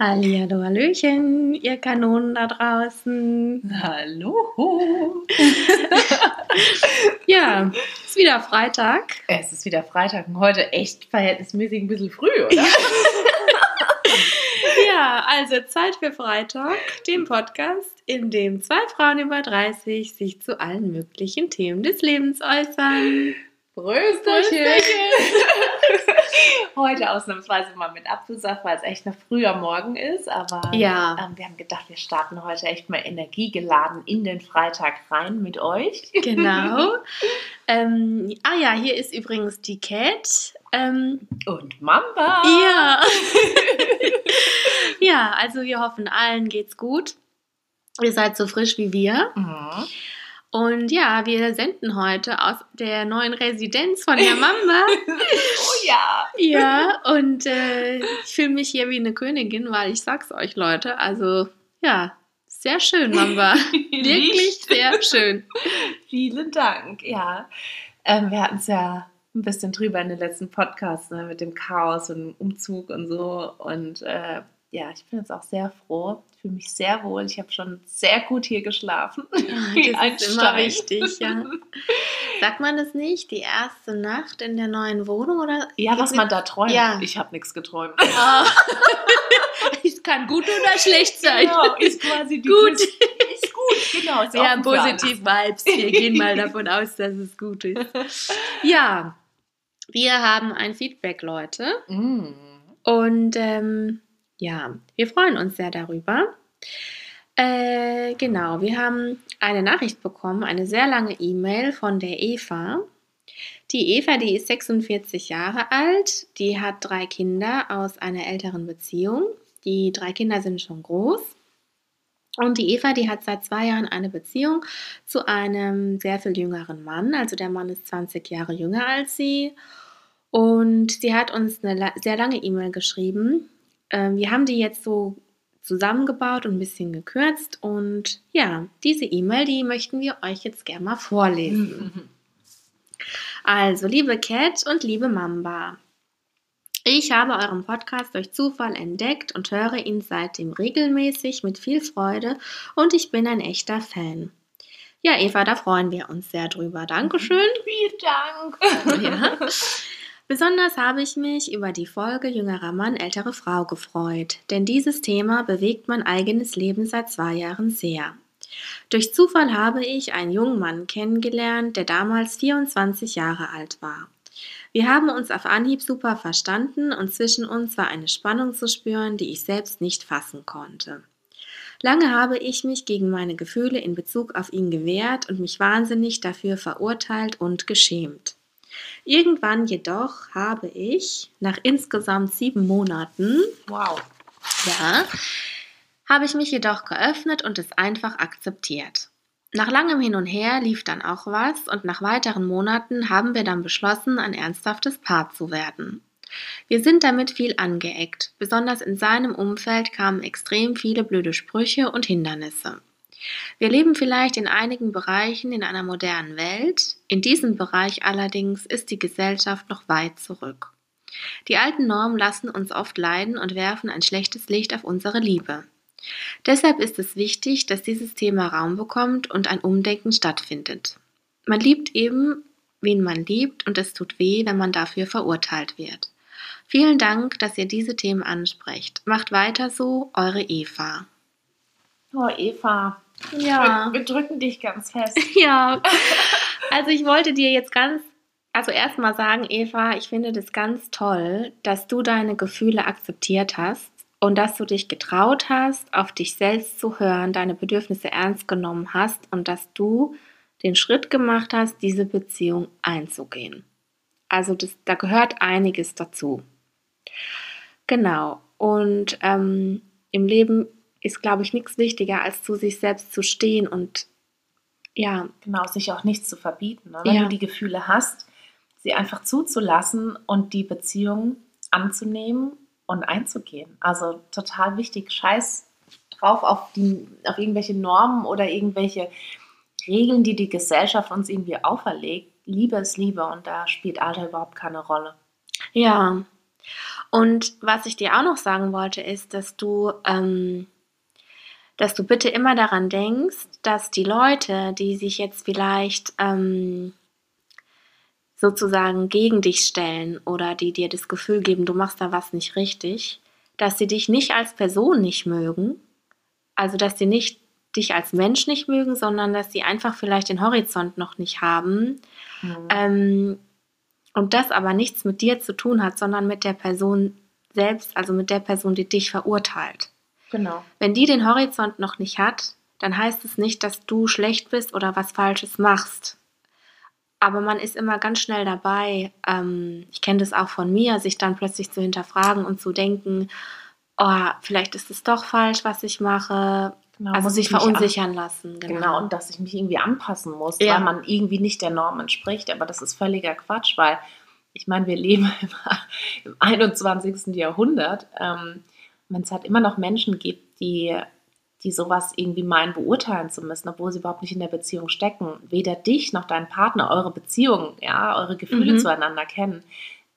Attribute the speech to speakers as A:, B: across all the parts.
A: Hallihallo, Hallöchen, ihr Kanonen da draußen.
B: Hallo.
A: ja, ist wieder Freitag.
B: Es ist wieder Freitag und heute echt verhältnismäßig ein bisschen früh, oder?
A: ja, also Zeit für Freitag, dem Podcast, in dem zwei Frauen über 30 sich zu allen möglichen Themen des Lebens äußern.
B: Brösterchen. Heute ausnahmsweise mal mit Apfelsaft, weil es echt noch früher Morgen ist. Aber
A: ja.
B: ähm, wir haben gedacht, wir starten heute echt mal energiegeladen in den Freitag rein mit euch.
A: Genau. ähm, ah ja, hier ist übrigens die Cat. Ähm,
B: Und Mamba.
A: ja. ja, also wir hoffen, allen geht's gut. Ihr seid so frisch wie wir.
B: Mhm.
A: Und ja, wir senden heute aus der neuen Residenz von der Mamba.
B: Oh ja.
A: ja, und äh, ich fühle mich hier wie eine Königin, weil ich sag's euch, Leute, also ja, sehr schön, Mamba. Wirklich sehr schön.
B: Vielen Dank. Ja, ähm, wir hatten es ja ein bisschen drüber in den letzten Podcasts ne, mit dem Chaos und dem Umzug und so. Und äh, ja, ich bin jetzt auch sehr froh. Ich fühle mich sehr wohl. Ich habe schon sehr gut hier geschlafen. Ein
A: Das ist immer wichtig, ja. Sagt man das nicht? Die erste Nacht in der neuen Wohnung oder?
B: Ja, was man da träumt.
A: Ja.
B: Ich habe nichts geträumt.
A: Ah. Es kann gut oder schlecht sein.
B: Genau, ist quasi die
A: Gut.
B: Ist gut, genau.
A: Wir haben positiv Vibes. Wir gehen mal davon aus, dass es gut ist. Ja, wir haben ein Feedback, Leute.
B: Mm.
A: Und ähm, ja, wir freuen uns sehr darüber. Äh, genau, wir haben eine Nachricht bekommen, eine sehr lange E-Mail von der Eva. Die Eva, die ist 46 Jahre alt, die hat drei Kinder aus einer älteren Beziehung. Die drei Kinder sind schon groß. Und die Eva, die hat seit zwei Jahren eine Beziehung zu einem sehr viel jüngeren Mann. Also der Mann ist 20 Jahre jünger als sie. Und sie hat uns eine sehr lange E-Mail geschrieben. Ähm, wir haben die jetzt so zusammengebaut und ein bisschen gekürzt. Und ja, diese E-Mail, die möchten wir euch jetzt gerne mal vorlesen. Also, liebe Cat und liebe Mamba, ich habe euren Podcast durch Zufall entdeckt und höre ihn seitdem regelmäßig mit viel Freude und ich bin ein echter Fan. Ja, Eva, da freuen wir uns sehr drüber. Dankeschön.
B: Vielen Dank.
A: Ja. Besonders habe ich mich über die Folge Jüngerer Mann, ältere Frau gefreut, denn dieses Thema bewegt mein eigenes Leben seit zwei Jahren sehr. Durch Zufall habe ich einen jungen Mann kennengelernt, der damals 24 Jahre alt war. Wir haben uns auf Anhieb super verstanden und zwischen uns war eine Spannung zu spüren, die ich selbst nicht fassen konnte. Lange habe ich mich gegen meine Gefühle in Bezug auf ihn gewehrt und mich wahnsinnig dafür verurteilt und geschämt. Irgendwann jedoch habe ich, nach insgesamt sieben Monaten,
B: Wow.
A: ja, habe ich mich jedoch geöffnet und es einfach akzeptiert. Nach langem Hin und Her lief dann auch was und nach weiteren Monaten haben wir dann beschlossen, ein ernsthaftes Paar zu werden. Wir sind damit viel angeeckt. Besonders in seinem Umfeld kamen extrem viele blöde Sprüche und Hindernisse. Wir leben vielleicht in einigen Bereichen in einer modernen Welt, in diesem Bereich allerdings ist die Gesellschaft noch weit zurück. Die alten Normen lassen uns oft leiden und werfen ein schlechtes Licht auf unsere Liebe. Deshalb ist es wichtig, dass dieses Thema Raum bekommt und ein Umdenken stattfindet. Man liebt eben, wen man liebt, und es tut weh, wenn man dafür verurteilt wird. Vielen Dank, dass ihr diese Themen ansprecht. Macht weiter so, eure Eva.
B: Oh, Eva.
A: Ja.
B: Wir, wir drücken dich ganz fest.
A: Ja, also ich wollte dir jetzt ganz, also erstmal sagen, Eva, ich finde das ganz toll, dass du deine Gefühle akzeptiert hast und dass du dich getraut hast, auf dich selbst zu hören, deine Bedürfnisse ernst genommen hast und dass du den Schritt gemacht hast, diese Beziehung einzugehen. Also das, da gehört einiges dazu. Genau. Und ähm, im Leben ist, glaube ich, nichts wichtiger, als zu sich selbst zu stehen und ja,
B: Genau, sich auch nichts zu verbieten. Ne? Wenn
A: Ja.
B: du die Gefühle hast, sie einfach zuzulassen und die Beziehung anzunehmen und einzugehen. Also total wichtig. Scheiß drauf auf, die, auf irgendwelche Normen oder irgendwelche Regeln, die die Gesellschaft uns irgendwie auferlegt. Liebe ist Liebe und da spielt Alter überhaupt keine Rolle.
A: Ja. Und was ich dir auch noch sagen wollte, ist, dass du, ähm, dass du bitte immer daran denkst, dass die Leute, die sich jetzt vielleicht ähm, sozusagen gegen dich stellen oder die dir das Gefühl geben, du machst da was nicht richtig, dass sie dich nicht als Person nicht mögen, also dass sie nicht dich als Mensch nicht mögen, sondern dass sie einfach vielleicht den Horizont noch nicht haben. Mhm. Ähm, und das aber nichts mit dir zu tun hat, sondern mit der Person selbst, also mit der Person, die dich verurteilt.
B: Genau.
A: Wenn die den Horizont noch nicht hat, dann heißt es nicht, dass du schlecht bist oder was Falsches machst. Aber man ist immer ganz schnell dabei, ähm, ich kenne das auch von mir, sich dann plötzlich zu hinterfragen und zu denken, oh, vielleicht ist es doch falsch, was ich mache. Genau, also sich verunsichern lassen.
B: Genau. genau. und dass ich mich irgendwie anpassen muss, ja. weil man irgendwie nicht der Norm entspricht. Aber das ist völliger Quatsch, weil ich meine, wir leben im 21. Jahrhundert. Ähm, Wenn es halt immer noch Menschen gibt, die, die sowas irgendwie meinen, beurteilen zu müssen, obwohl sie überhaupt nicht in der Beziehung stecken, weder dich noch deinen Partner, eure Beziehung, ja, eure Gefühle mhm. zueinander kennen,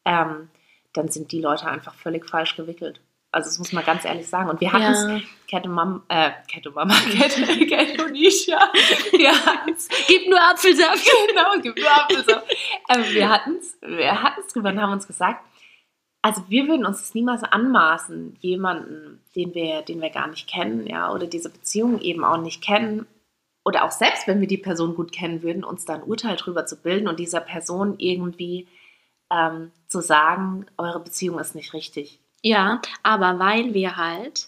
B: ähm, dann sind die Leute einfach völlig falsch gewickelt. Also das muss man ganz ehrlich sagen. Und wir hatten es, ja. Kette Mama, äh, Kette Mama, Kette, Kette und. Wir hatten's.
A: Gib nur Apfelsaft.
B: genau, gib nur Apfelsaft. ähm, wir hatten es wir hatten's drüber und haben uns gesagt, also wir würden uns das niemals anmaßen, jemanden, den wir, den wir gar nicht kennen, ja, oder diese Beziehung eben auch nicht kennen, oder auch selbst wenn wir die Person gut kennen würden, uns da ein Urteil drüber zu bilden und dieser Person irgendwie ähm, zu sagen, eure Beziehung ist nicht richtig.
A: Ja, aber weil wir halt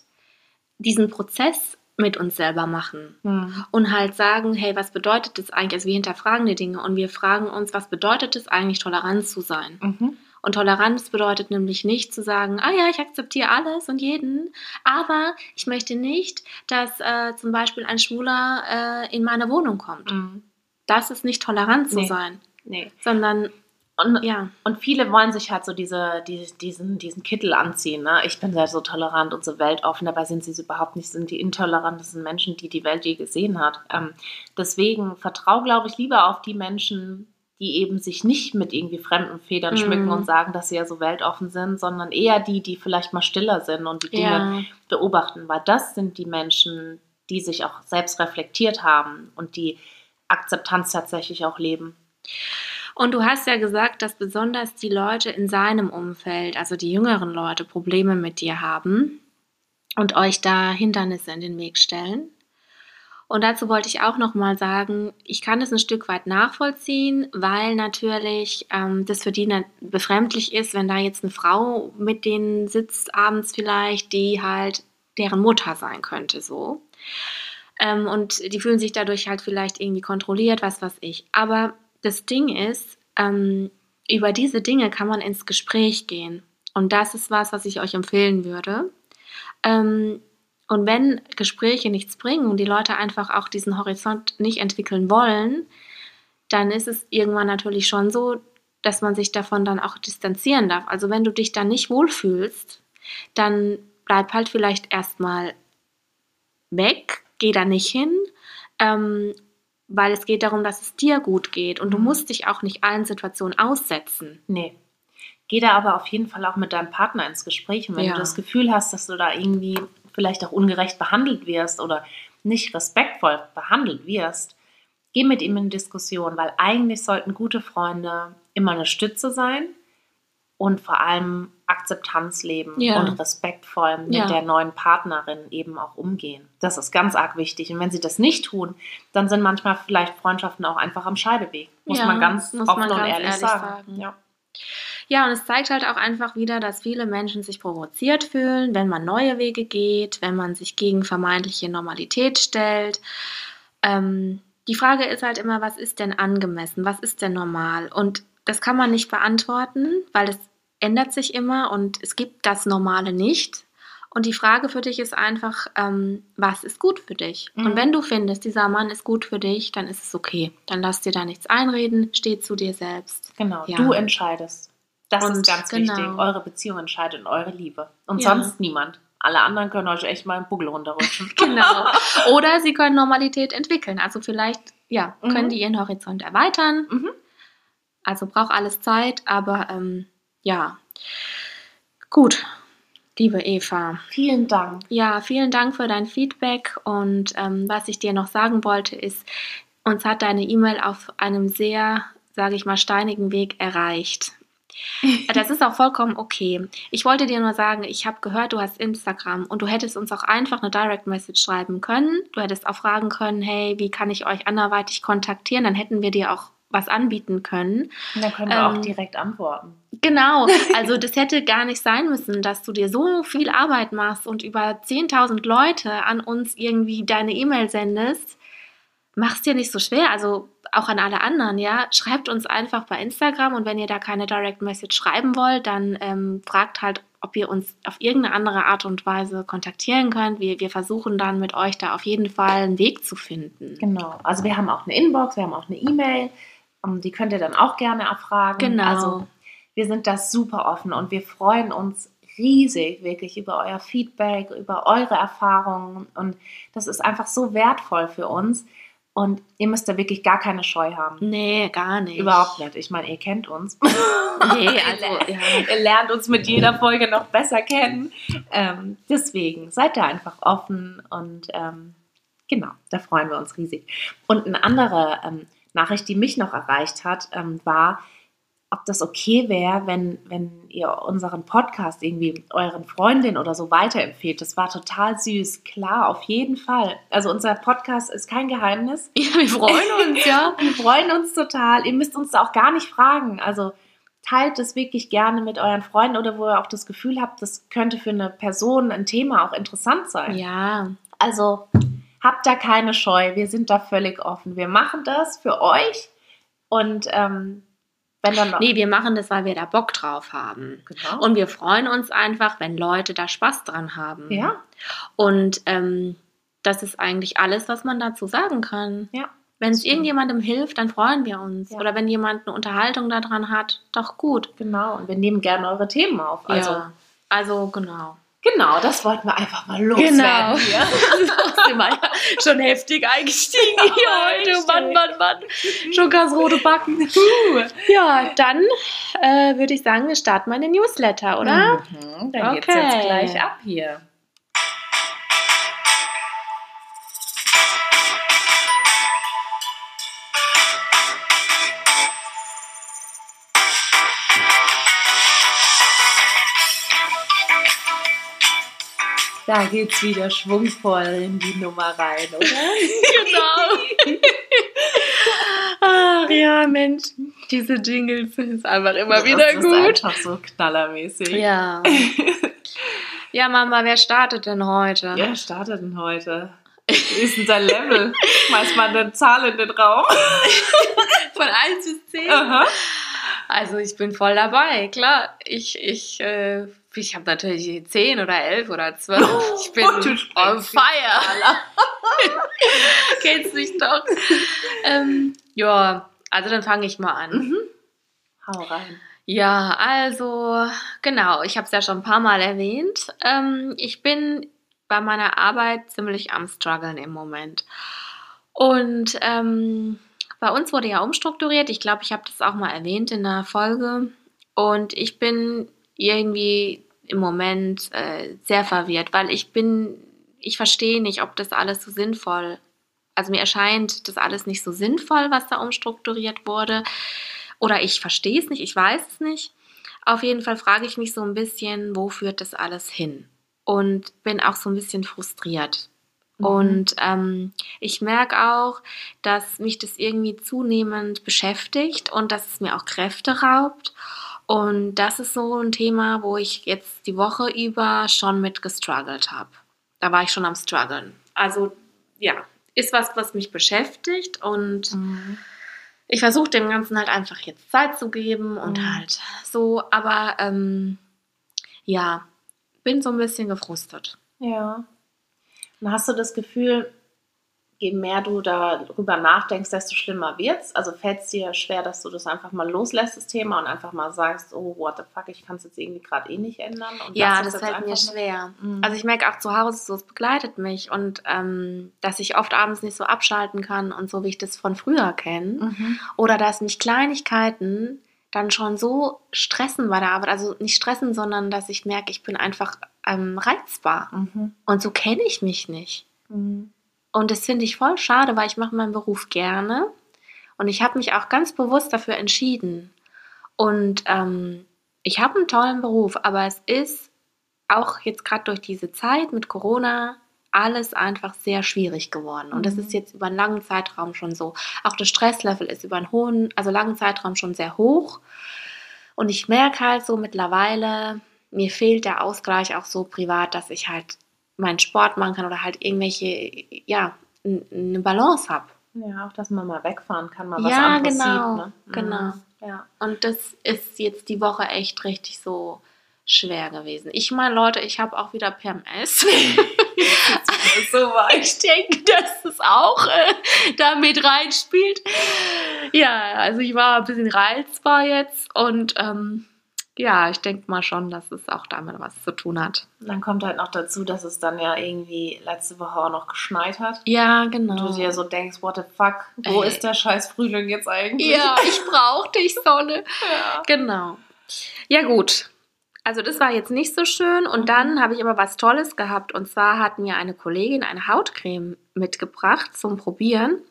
A: diesen Prozess mit uns selber machen mhm. und halt sagen, hey, was bedeutet das eigentlich? Also wir hinterfragen die Dinge und wir fragen uns, was bedeutet es eigentlich, tolerant zu sein? Mhm. Und Toleranz bedeutet nämlich nicht zu sagen, ah ja, ich akzeptiere alles und jeden, aber ich möchte nicht, dass äh, zum Beispiel ein Schwuler äh, in meine Wohnung kommt. Mhm. Das ist nicht tolerant zu nee. sein. Nee. Sondern
B: und, ja. und viele wollen sich halt so diese, die, diesen, diesen Kittel anziehen. Ne? Ich bin sehr so tolerant und so weltoffen, dabei sind sie es überhaupt nicht, sind die intolerantesten Menschen, die die Welt je gesehen hat. Ähm, deswegen vertraue, glaube ich, lieber auf die Menschen, die eben sich nicht mit irgendwie fremden Federn mhm. schmücken und sagen, dass sie ja so weltoffen sind, sondern eher die, die vielleicht mal stiller sind und die Dinge ja. beobachten, weil das sind die Menschen, die sich auch selbst reflektiert haben und die Akzeptanz tatsächlich auch leben.
A: Und du hast ja gesagt, dass besonders die Leute in seinem Umfeld, also die jüngeren Leute, Probleme mit dir haben und euch da Hindernisse in den Weg stellen. Und dazu wollte ich auch noch mal sagen, ich kann das ein Stück weit nachvollziehen, weil natürlich ähm, das für die befremdlich ist, wenn da jetzt eine Frau mit denen sitzt abends vielleicht, die halt deren Mutter sein könnte, so. Ähm, und die fühlen sich dadurch halt vielleicht irgendwie kontrolliert, was weiß ich. Aber das Ding ist, ähm, über diese Dinge kann man ins Gespräch gehen. Und das ist was, was ich euch empfehlen würde. Ähm, und wenn Gespräche nichts bringen und die Leute einfach auch diesen Horizont nicht entwickeln wollen, dann ist es irgendwann natürlich schon so, dass man sich davon dann auch distanzieren darf. Also wenn du dich da nicht wohlfühlst, dann bleib halt vielleicht erstmal weg, geh da nicht hin ähm, weil es geht darum, dass es dir gut geht und du mhm. musst dich auch nicht allen Situationen aussetzen.
B: Nee. Geh da aber auf jeden Fall auch mit deinem Partner ins Gespräch. Und wenn ja. du das Gefühl hast, dass du da irgendwie vielleicht auch ungerecht behandelt wirst oder nicht respektvoll behandelt wirst, geh mit ihm in Diskussion, weil eigentlich sollten gute Freunde immer eine Stütze sein und vor allem Akzeptanz leben ja. und respektvoll mit ja. der neuen Partnerin eben auch umgehen. Das ist ganz arg wichtig. Und wenn sie das nicht tun, dann sind manchmal vielleicht Freundschaften auch einfach am Scheideweg. Muss ja, man ganz offen und ehrlich, ehrlich sagen. sagen.
A: Ja. Und es zeigt halt auch einfach wieder, dass viele Menschen sich provoziert fühlen, wenn man neue Wege geht, wenn man sich gegen vermeintliche Normalität stellt. Ähm, die Frage ist halt immer, was ist denn angemessen? Was ist denn normal? Und das kann man nicht beantworten, weil es ändert sich immer und es gibt das Normale nicht. Und die Frage für dich ist einfach, ähm, was ist gut für dich? Mhm. Und wenn du findest, dieser Mann ist gut für dich, dann ist es okay. Dann lass dir da nichts einreden, steh zu dir selbst.
B: Genau, ja. du entscheidest. Das und ist ganz genau. wichtig. Eure Beziehung entscheidet und eure Liebe. Und ja. sonst niemand. Alle anderen können euch echt mal einen Buckel runterrutschen.
A: genau. Oder sie können Normalität entwickeln. Also vielleicht, ja, können mhm. die ihren Horizont erweitern. Mhm. Also braucht alles Zeit, aber ähm, ja. Gut, liebe Eva.
B: Vielen Dank.
A: Ja, vielen Dank für dein Feedback. Und ähm, was ich dir noch sagen wollte, ist, uns hat deine E-Mail auf einem sehr, sage ich mal, steinigen Weg erreicht. Das ist auch vollkommen okay. Ich wollte dir nur sagen, ich habe gehört, du hast Instagram und du hättest uns auch einfach eine Direct Message schreiben können. Du hättest auch fragen können, hey, wie kann ich euch anderweitig kontaktieren? Dann hätten wir dir auch was anbieten können.
B: Und dann können wir ähm, auch direkt antworten.
A: Genau, also das hätte gar nicht sein müssen, dass du dir so viel Arbeit machst und über 10.000 Leute an uns irgendwie deine E-Mail sendest. Mach's dir nicht so schwer. Also auch an alle anderen, ja, schreibt uns einfach bei Instagram und wenn ihr da keine Direct Message schreiben wollt, dann ähm, fragt halt, ob ihr uns auf irgendeine andere Art und Weise kontaktieren könnt. Wir, wir versuchen dann mit euch da auf jeden Fall einen Weg zu finden.
B: Genau, also wir haben auch eine Inbox, wir haben auch eine E-Mail, um, die könnt ihr dann auch gerne erfragen.
A: Genau.
B: Also wir sind da super offen und wir freuen uns riesig wirklich über euer Feedback, über eure Erfahrungen und das ist einfach so wertvoll für uns und ihr müsst da wirklich gar keine Scheu haben.
A: Nee, gar nicht.
B: Überhaupt nicht. Ich meine, ihr kennt uns.
A: Nee, also, ja.
B: ihr lernt uns mit jeder Folge noch besser kennen. Ähm, deswegen seid da einfach offen und ähm, genau, da freuen wir uns riesig. Und eine andere ähm, Nachricht, die mich noch erreicht hat, ähm, war, ob das okay wäre, wenn, wenn ihr unseren Podcast irgendwie euren Freundinnen oder so weiterempfehlt. Das war total süß. Klar, auf jeden Fall. Also unser Podcast ist kein Geheimnis.
A: Ja, wir freuen uns, ja.
B: wir freuen uns total. Ihr müsst uns da auch gar nicht fragen. Also teilt es wirklich gerne mit euren Freunden oder wo ihr auch das Gefühl habt, das könnte für eine Person ein Thema auch interessant sein.
A: Ja.
B: Also habt da keine Scheu. Wir sind da völlig offen. Wir machen das für euch und ähm, wenn dann
A: nee, wir machen das, weil wir da Bock drauf haben.
B: Genau.
A: Und wir freuen uns einfach, wenn Leute da Spaß dran haben.
B: Ja.
A: Und ähm, das ist eigentlich alles, was man dazu sagen kann.
B: Ja.
A: Wenn es irgendjemandem hilft, dann freuen wir uns. Ja. Oder wenn jemand eine Unterhaltung daran hat, doch gut.
B: Genau. Und wir nehmen gerne eure Themen auf. Also,
A: ja. also genau.
B: Genau, das wollten wir einfach mal loswerden.
A: Genau. Hier. das sind wir ja schon heftig eingestiegen ja, hier heute. Mann, Mann, Mann. Schon ganz rote Backen. Ja, dann äh, würde ich sagen, wir starten mal den Newsletter, oder?
B: Mhm, dann okay. geht's jetzt gleich ab hier. Da geht's wieder schwungvoll in die Nummer rein, oder?
A: genau. Ach ja, Mensch, diese Jingles sind einfach immer das wieder gut. Das ist
B: einfach so knallermäßig.
A: Ja. Ja, Mama, wer startet denn heute?
B: Wer startet denn heute? Wie ist denn sein Level? Schmeiß mal eine Zahl in den Raum.
A: Von 1 bis 10?
B: Aha.
A: Also ich bin voll dabei, klar. Ich, ich äh, ich habe natürlich 10 oder 11 oder 12. Ich bin on fire. Kennst mich doch. Ähm, ja, also dann fange ich mal an.
B: Mhm. Hau rein.
A: Ja, also genau, ich habe es ja schon ein paar Mal erwähnt. Ähm, ich bin bei meiner Arbeit ziemlich am struggeln im Moment. Und ähm, bei uns wurde ja umstrukturiert. Ich glaube, ich habe das auch mal erwähnt in der Folge. Und ich bin irgendwie im Moment äh, sehr verwirrt, weil ich bin, ich verstehe nicht, ob das alles so sinnvoll, also mir erscheint das alles nicht so sinnvoll, was da umstrukturiert wurde. Oder ich verstehe es nicht, ich weiß es nicht. Auf jeden Fall frage ich mich so ein bisschen, wo führt das alles hin? Und bin auch so ein bisschen frustriert. Mhm. Und ähm, ich merke auch, dass mich das irgendwie zunehmend beschäftigt und dass es mir auch Kräfte raubt. Und das ist so ein Thema, wo ich jetzt die Woche über schon mit gestruggelt habe. Da war ich schon am struggeln. Also ja, ist was, was mich beschäftigt und mhm. ich versuche dem Ganzen halt einfach jetzt Zeit zu geben und mhm. halt so, aber ähm, ja, bin so ein bisschen gefrustet.
B: Ja. Und hast du das Gefühl, je mehr du darüber nachdenkst, desto schlimmer wird's. Also fällt es dir schwer, dass du das einfach mal loslässt, das Thema, und einfach mal sagst, oh, what the fuck, ich kann es jetzt irgendwie gerade eh nicht ändern.
A: ja, das fällt mir schwer. Mhm. Also ich merke auch zu Hause, so es begleitet mich und ähm, dass ich oft abends nicht so abschalten kann und so, wie ich das von früher kenne. Mhm. Oder dass mich Kleinigkeiten dann schon so stressen bei der Arbeit. Also nicht stressen, sondern dass ich merke, ich bin einfach ähm, reizbar.
B: Mhm.
A: Und so kenne ich mich nicht.
B: Mhm.
A: Und das finde ich voll schade, weil ich mache meinen Beruf gerne. Und ich habe mich auch ganz bewusst dafür entschieden. Und ähm, ich habe einen tollen Beruf, aber es ist auch jetzt gerade durch diese Zeit mit Corona alles einfach sehr schwierig geworden. Und das
B: Mhm.
A: ist jetzt über einen langen Zeitraum schon so. Auch das Stresslevel ist über einen hohen, also langen Zeitraum schon sehr hoch. Und ich merke halt so mittlerweile, mir fehlt der Ausgleich auch so privat, dass ich halt meinen Sport machen kann oder halt irgendwelche, ja, eine Balance habe.
B: Ja, auch dass man mal wegfahren kann, mal was
A: Ja,
B: anderes
A: genau,
B: sieht. Ne?
A: genau.
B: Mhm. Ja.
A: Und das ist jetzt die Woche echt richtig so schwer gewesen. Ich meine, Leute, ich habe auch wieder PMS.
B: so weit.
A: ich denke, dass das auch äh, damit reinspielt. Ja, also ich war ein bisschen reizbar jetzt und ähm, ja, ich denke mal schon, dass es auch damit was zu tun hat.
B: Dann kommt halt noch dazu, dass es dann ja irgendwie letzte Woche auch noch geschneit hat.
A: Ja,
B: Und
A: genau.
B: du dir so denkst, what the fuck, wo
A: Ey.
B: ist der scheiß Frühling jetzt eigentlich?
A: ja, ich brauche dich, Sonne.
B: ja.
A: Genau. Ja, gut. Also das war jetzt nicht so schön. Und dann habe ich aber was Tolles gehabt. Und zwar hat mir eine Kollegin eine Hautcreme mitgebracht zum Probieren.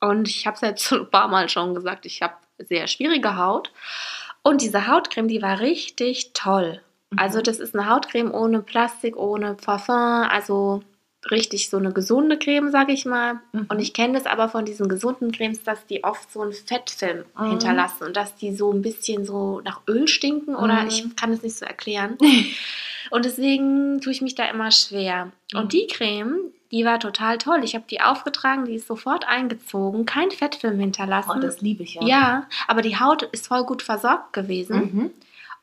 A: Und ich habe es jetzt ein paar Mal schon gesagt, ich habe sehr schwierige Haut. Und diese Hautcreme, die war richtig toll. Also das ist eine Hautcreme ohne Plastik, ohne Parfum. Also richtig so eine gesunde Creme, sage ich mal.
B: Mhm.
A: Und ich kenne das aber von diesen gesunden Cremes, dass die oft so einen Fettfilm
B: Mhm.
A: hinterlassen und dass die so ein bisschen so nach Öl stinken oder
B: Mhm.
A: ich kann es nicht so erklären. Und deswegen tue ich mich da immer schwer.
B: Mhm.
A: Und die Creme, die war total toll. Ich habe die aufgetragen, die ist sofort eingezogen, kein Fettfilm hinterlassen.
B: Oh, das liebe ich ja.
A: ja, aber die Haut ist voll gut versorgt gewesen.
B: Mhm.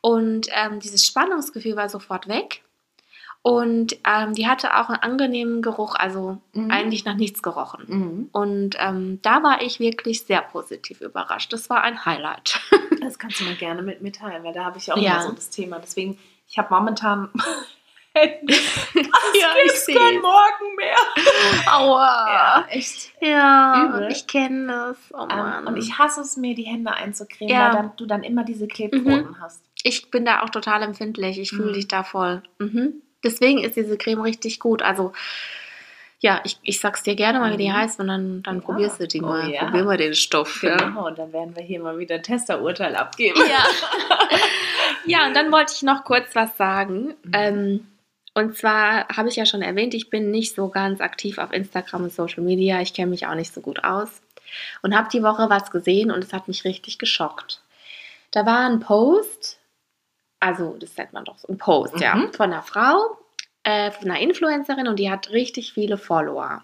A: Und ähm, dieses Spannungsgefühl war sofort weg. Und ähm, die hatte auch einen angenehmen Geruch, also
B: Mhm.
A: eigentlich nach nichts gerochen.
B: Mhm.
A: Und ähm, da war ich wirklich sehr positiv überrascht. Das war ein Highlight.
B: Das kannst du mir gerne mit mitteilen, weil da habe ich auch
A: Ja.
B: immer so das Thema. Deswegen, ich habe momentan Hände.
A: ja,
B: Gibt's kein Morgen mehr.
A: Aua.
B: Ja, echt.
A: Ja,
B: Übel.
A: ich kenne das. Oh
B: Ähm,
A: Mann.
B: und ich hasse es, mir die Hände einzucremen,
A: Ja.
B: weil dann, du dann immer diese Klebpfoten hast.
A: Ich bin da auch total empfindlich. Ich fühle
B: Mhm.
A: dich da voll. Mhm. Deswegen ist diese Creme richtig gut. Also, ja, ich, ich sag's dir gerne mal, wie die
B: Mhm.
A: heißt, und dann, dann
B: Ja.
A: probierst du die
B: Oh
A: mal.
B: ja.
A: Probier mal den Stoff. Ja.
B: Genau, und dann werden wir hier mal wieder ein Testerurteil abgeben.
A: Ja. ja, und dann wollte ich noch kurz was sagen.
B: Mhm.
A: Ähm, und zwar habe ich ja schon erwähnt, ich bin nicht so ganz aktiv auf Instagram und Social Media. Ich kenne mich auch nicht so gut aus. Und habe die Woche was gesehen und es hat mich richtig geschockt. Da war ein Post, also das nennt man doch so, ein Post, ja,
B: Mhm.
A: von einer Frau, äh, von einer Influencerin und die hat richtig viele Follower.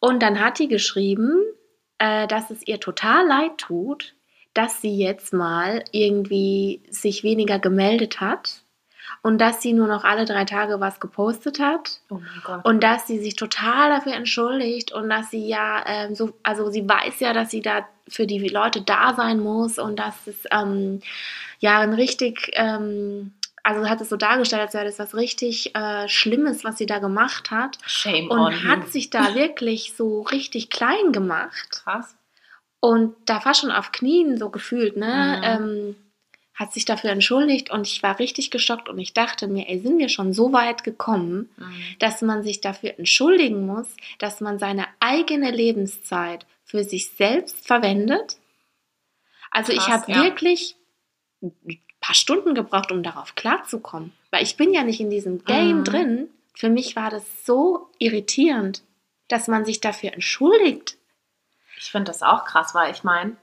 A: Und dann hat die geschrieben, äh, dass es ihr total leid tut, dass sie jetzt mal irgendwie sich weniger gemeldet hat und dass sie nur noch alle drei Tage was gepostet hat
B: Oh mein Gott.
A: und dass sie sich total dafür entschuldigt und dass sie ja ähm, so, also sie weiß ja, dass sie da für die Leute da sein muss und dass es ähm, ja ein richtig, ähm, also hat es so dargestellt, als wäre das was richtig äh, Schlimmes, was sie da gemacht hat
B: Shame on
A: und
B: you.
A: hat sich da wirklich so richtig klein gemacht
B: Krass.
A: und da fast schon auf Knien so gefühlt, ne?
B: Mhm.
A: Ähm, hat sich dafür entschuldigt und ich war richtig geschockt und ich dachte mir, ey, sind wir schon so weit gekommen,
B: Mhm.
A: dass man sich dafür entschuldigen muss, dass man seine eigene Lebenszeit für sich selbst verwendet? Also ich
B: Krass,
A: habe
B: ja.
A: wirklich ein paar Stunden gebraucht, um darauf klarzukommen, weil ich bin ja nicht in diesem Game
B: Mhm.
A: drin. Für mich war das so irritierend, dass man sich dafür entschuldigt.
B: Ich finde das auch krass, weil ich meine,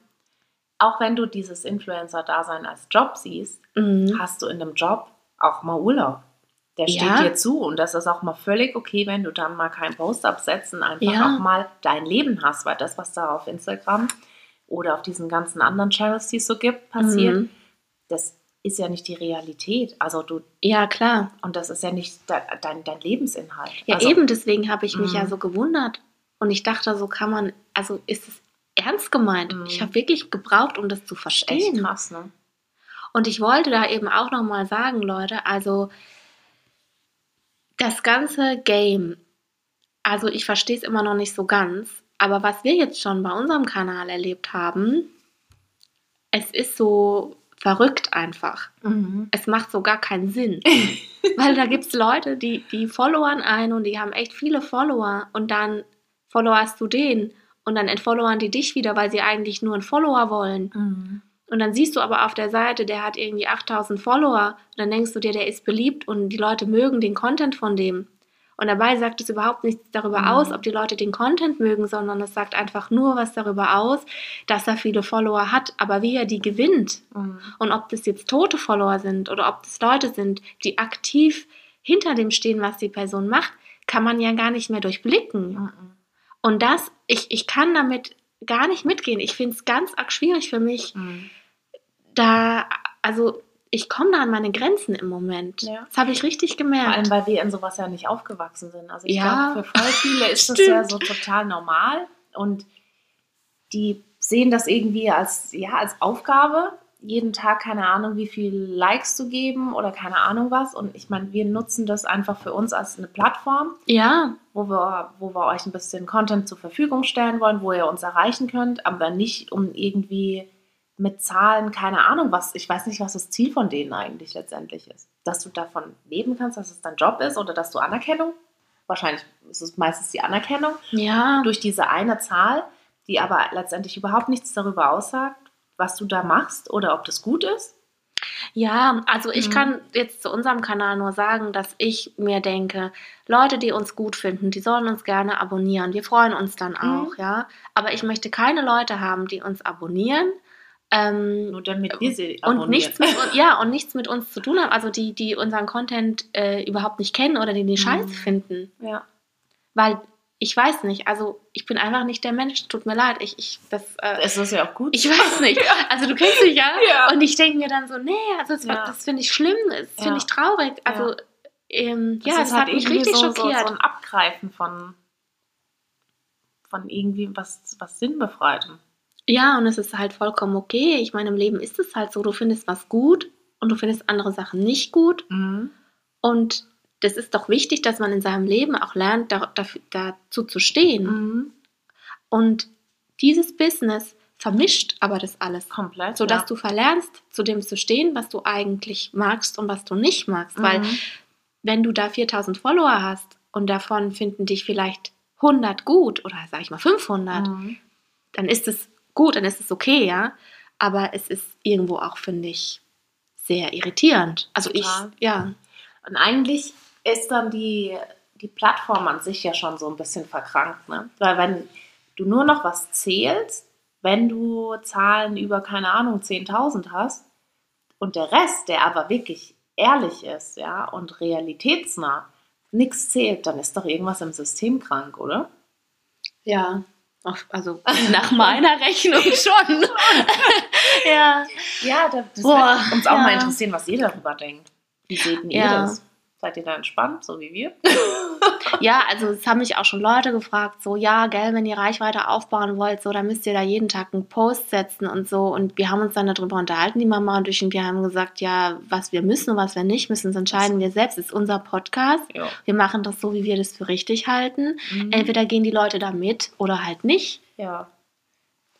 B: auch wenn du dieses Influencer-Dasein als Job siehst,
A: Mhm.
B: hast du in einem Job auch mal Urlaub. Der steht
A: Ja.
B: dir zu und das ist auch mal völlig okay, wenn du dann mal keinen Post absetzen, einfach
A: Ja.
B: auch mal dein Leben hast, weil das, was da auf Instagram oder auf diesen ganzen anderen Channels, die es so gibt, passiert,
A: Mhm.
B: das ist ja nicht die Realität. Also du,
A: Ja, klar.
B: und das ist ja nicht de, dein, dein Lebensinhalt.
A: Ja,
B: also,
A: eben deswegen habe ich mich
B: Mhm.
A: ja so gewundert. Und ich dachte, so kann man, also ist es ernst gemeint?
B: Mhm.
A: Ich habe wirklich gebraucht, um das zu
B: Echt
A: verstehen.
B: krass, ne?
A: Und ich wollte da eben auch nochmal sagen, Leute, also das ganze Game, also ich verstehe es immer noch nicht so ganz, aber was wir jetzt schon bei unserem Kanal erlebt haben, es ist so, verrückt einfach.
B: Mhm.
A: Es macht so gar keinen Sinn. Weil da gibt es Leute, die, die followern ein und die haben echt viele Follower und dann followerst du den und dann entfollowern die dich wieder, weil sie eigentlich nur einen Follower wollen.
B: Mhm.
A: Und dann siehst du aber auf der Seite, der hat irgendwie 8000 Follower und dann denkst du dir, der ist beliebt und die Leute mögen den Content von dem. Und dabei sagt es überhaupt nichts darüber
B: Mhm.
A: aus, ob die Leute den Content mögen, sondern es sagt einfach nur was darüber aus, dass er viele Follower hat, aber wie er die gewinnt.
B: Mhm.
A: Und ob das jetzt tote Follower sind oder ob das Leute sind, die aktiv hinter dem stehen, was die Person macht, kann man ja gar nicht mehr durchblicken.
B: Mhm.
A: Und das, ich, ich kann damit gar nicht mitgehen. Ich finde es ganz arg schwierig für mich,
B: Mhm.
A: da, also ich komme da an meine Grenzen im Moment.
B: Ja.
A: Das habe ich richtig
B: Vor allem,
A: gemerkt.
B: weil wir in sowas ja nicht aufgewachsen sind. Also ich
A: Ja,
B: glaube, für voll viele ist das ja so total normal und die sehen das irgendwie als, ja, als Aufgabe, jeden Tag keine Ahnung, wie viel Likes zu geben oder keine Ahnung was. Und ich meine, wir nutzen das einfach für uns als eine Plattform,
A: Ja,
B: wo wir, wo wir euch ein bisschen Content zur Verfügung stellen wollen, wo ihr uns erreichen könnt, aber nicht um irgendwie mit Zahlen, keine Ahnung was. Ich weiß nicht, was das Ziel von denen eigentlich letztendlich ist. Dass du davon leben kannst, dass es dein Job ist oder dass du Anerkennung, wahrscheinlich ist es meistens die Anerkennung,
A: ja,
B: durch diese eine Zahl, die aber letztendlich überhaupt nichts darüber aussagt, was du da machst oder ob das gut ist.
A: ja. Also ich
B: Mhm.
A: kann jetzt zu unserem Kanal nur sagen, dass ich mir denke, Leute, die uns gut finden, die sollen uns gerne abonnieren. Wir freuen uns dann auch, ja. Aber ich möchte keine Leute haben, die uns abonnieren. Ähm,
B: Nur damit wir sie
A: und
B: abonnieren.
A: nichts mit uns, ja und nichts mit uns zu tun haben, also die die unseren Content äh, überhaupt nicht kennen oder die die
B: Mhm.
A: scheiße finden,
B: Ja.
A: weil ich weiß nicht, also ich bin einfach nicht der Mensch, tut mir leid, ich ich das äh,
B: Es ist ja auch gut.
A: ich weiß nicht, also du kennst mich ja,
B: Ja.
A: und ich denke mir dann so, nee, also das,
B: Ja.
A: das finde ich schlimm, das
B: Ja.
A: finde ich traurig, also ähm, ja,
B: es
A: das
B: halt
A: hat mich richtig
B: so,
A: schockiert.
B: So, so ein Abgreifen von, von irgendwie was, was Sinnbefreitem.
A: Ja, und es ist halt vollkommen okay. Ich meine, im Leben ist es halt so, du findest was gut und du findest andere Sachen nicht gut. Und das ist doch wichtig, dass man in seinem Leben auch lernt, da, dafür- dazu zu stehen.
B: Mhm.
A: Und dieses Business vermischt aber das alles,
B: Komplett.
A: sodass
B: ja.
A: du verlernst, zu dem zu stehen, was du eigentlich magst und was du nicht magst. Weil
B: Mhm.
A: wenn du da 4000 Follower hast und davon finden dich vielleicht 100 gut oder sag ich mal 500,
B: Mhm.
A: dann ist es gut, dann ist es okay, ja. Aber es ist irgendwo auch, finde ich, sehr irritierend. Also
B: Total.
A: ich, ja.
B: Und eigentlich ist dann die, die Plattform an sich ja schon so ein bisschen verkrankt. Ne? Weil wenn du nur noch was zählst, wenn du Zahlen über, keine Ahnung, 10.000 hast und der Rest, der aber wirklich ehrlich ist ja, und realitätsnah, nichts zählt, dann ist doch irgendwas im System krank, oder?
A: Ja. Also nach meiner Rechnung schon. ja.
B: Ja, das, das
A: Boah,
B: wird uns auch
A: ja.
B: mal interessieren, was ihr darüber denkt. Wie seht ihr
A: Ja.
B: das? Seid ihr da entspannt, so wie wir?
A: Ja, also es haben mich auch schon Leute gefragt, so, ja, gell, wenn ihr Reichweite aufbauen wollt, so, dann müsst ihr da jeden Tag einen Post setzen und so. Und wir haben uns dann darüber unterhalten, die Mama und ich, und wir haben gesagt, ja, was wir müssen und was wir nicht müssen, das entscheiden wir selbst. Das ist unser Podcast.
B: Ja.
A: Wir machen das so, wie wir das für richtig halten.
B: Mhm.
A: Entweder gehen die Leute da mit oder halt nicht.
B: ja.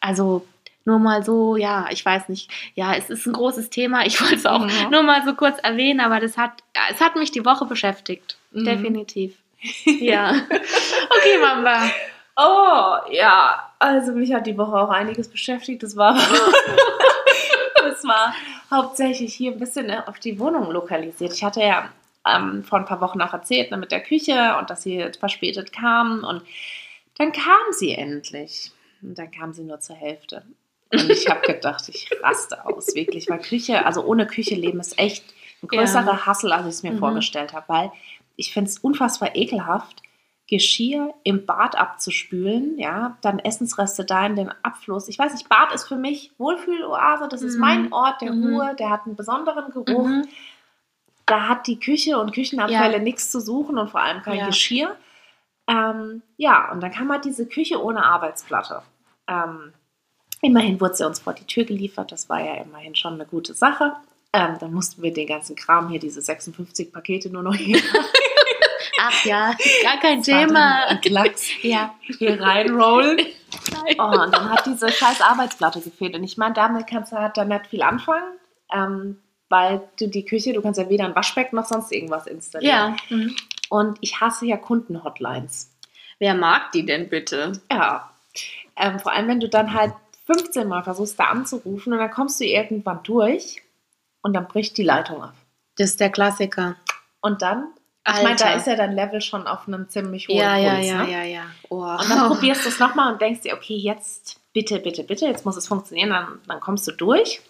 A: Also nur mal so, ja, ich weiß nicht. Ja, es ist ein großes Thema. Ich wollte es auch
B: Mhm.
A: nur mal so kurz erwähnen, aber das hat, ja, es hat mich die Woche beschäftigt.
B: Mhm.
A: Definitiv. Ja. okay, Mamba.
B: Oh, ja. Also mich hat die Woche auch einiges beschäftigt. Das war, das war hauptsächlich hier ein bisschen ne, auf die Wohnung lokalisiert. Ich hatte ja ähm, vor ein paar Wochen auch erzählt ne, mit der Küche und dass sie jetzt verspätet kam. Und dann kam sie endlich. Und dann kam sie nur zur Hälfte. Und ich habe gedacht, ich raste aus, wirklich. Weil Küche, also ohne Küche leben ist echt ein
A: Ja.
B: größerer Hassel, als ich es mir
A: Mhm.
B: vorgestellt habe. Weil ich finde es unfassbar ekelhaft, Geschirr im Bad abzuspülen, ja, dann Essensreste da in den Abfluss. Ich weiß nicht, Bad ist für mich Wohlfühloase, das ist
A: Mhm.
B: mein Ort der
A: Mhm.
B: Ruhe, der hat einen besonderen Geruch.
A: Mhm.
B: Da hat die Küche und Küchenabfälle
A: Ja.
B: nichts zu suchen und vor allem kein
A: Ja.
B: Geschirr. Ähm, ja, und dann kam halt diese Küche ohne Arbeitsplatte. Ähm, immerhin wurde sie uns vor die Tür geliefert, das war ja immerhin schon eine gute Sache. Ähm, dann mussten wir den ganzen Kram hier, diese 56 Pakete nur noch hier,
A: Ach ja, gar kein
B: Thema.
A: Thema.
B: Lachs
A: Ja.
B: hier reinrollen. Oh, und dann hat diese scheiß Arbeitsplatte gefehlt. Und ich meine, damit kannst du halt dann nicht viel anfangen. ähm, weil du die Küche, du kannst ja weder ein Waschbecken noch sonst irgendwas installieren.
A: Ja. Mhm.
B: Und ich hasse ja Kundenhotlines.
A: Wer mag die denn bitte?
B: Ja. Ähm, vor allem, wenn du dann halt 15 Mal versuchst, da anzurufen und dann kommst du irgendwann durch und dann bricht die Leitung ab.
A: Das ist der Klassiker.
B: Und dann, ich
A: Alter.
B: meine, da ist ja dein Level schon auf einem ziemlich hohen
A: Ja, ja,
B: Puls,
A: ja,
B: ne?
A: ja, ja. Oh.
B: Und dann probierst du es nochmal und denkst dir, okay, jetzt bitte, bitte, bitte, jetzt muss es funktionieren, dann, dann kommst du durch.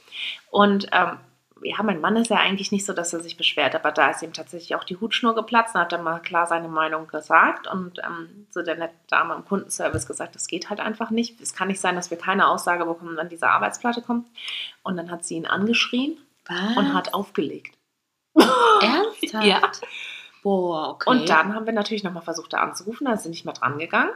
B: Und ähm, ja, mein Mann ist ja eigentlich nicht so, dass er sich beschwert, aber da ist ihm tatsächlich auch die Hutschnur geplatzt und hat dann mal klar seine Meinung gesagt und ähm, so der nette Dame im Kundenservice gesagt, das geht halt einfach nicht. Es kann nicht sein, dass wir keine Aussage bekommen, wann diese Arbeitsplatte kommt. Und dann hat sie ihn angeschrien
A: Was?
B: und hat aufgelegt.
A: Ernsthaft?
B: Ja.
A: Boah, okay.
B: Und dann haben wir natürlich nochmal versucht, da anzurufen, da ist sie nicht mehr dran gegangen.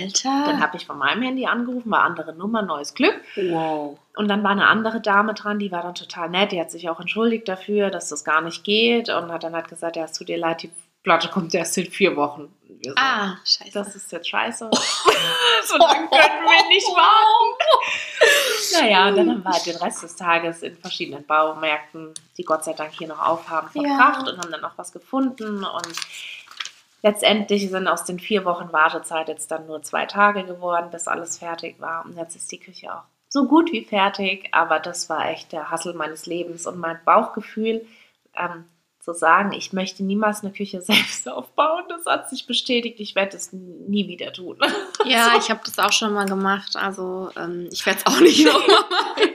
A: Alter.
B: Dann habe ich von meinem Handy angerufen, war andere Nummer, neues Glück.
A: wow.
B: Und dann war eine andere Dame dran, die war dann total nett, die hat sich auch entschuldigt dafür, dass das gar nicht geht und hat dann halt gesagt, ja, es tut dir leid, die Platte kommt erst in vier Wochen. Wir
A: Ah, scheiße.
B: das ist jetzt scheiße. so lange können wir nicht warten. naja, und dann haben wir halt den Rest des Tages in verschiedenen Baumärkten, die Gott sei Dank hier noch aufhaben,
A: Ja.
B: verbracht und haben dann noch was gefunden und letztendlich sind aus den vier Wochen Wartezeit jetzt dann nur zwei Tage geworden, bis alles fertig war. Und jetzt ist die Küche auch so gut wie fertig, aber das war echt der Hassel meines Lebens und mein Bauchgefühl, ähm, zu sagen, ich möchte niemals eine Küche selbst aufbauen, das hat sich bestätigt, ich werde es nie wieder tun.
A: Ja, ich habe das auch schon mal gemacht. Also ähm, ich werde es auch nicht nochmal machen.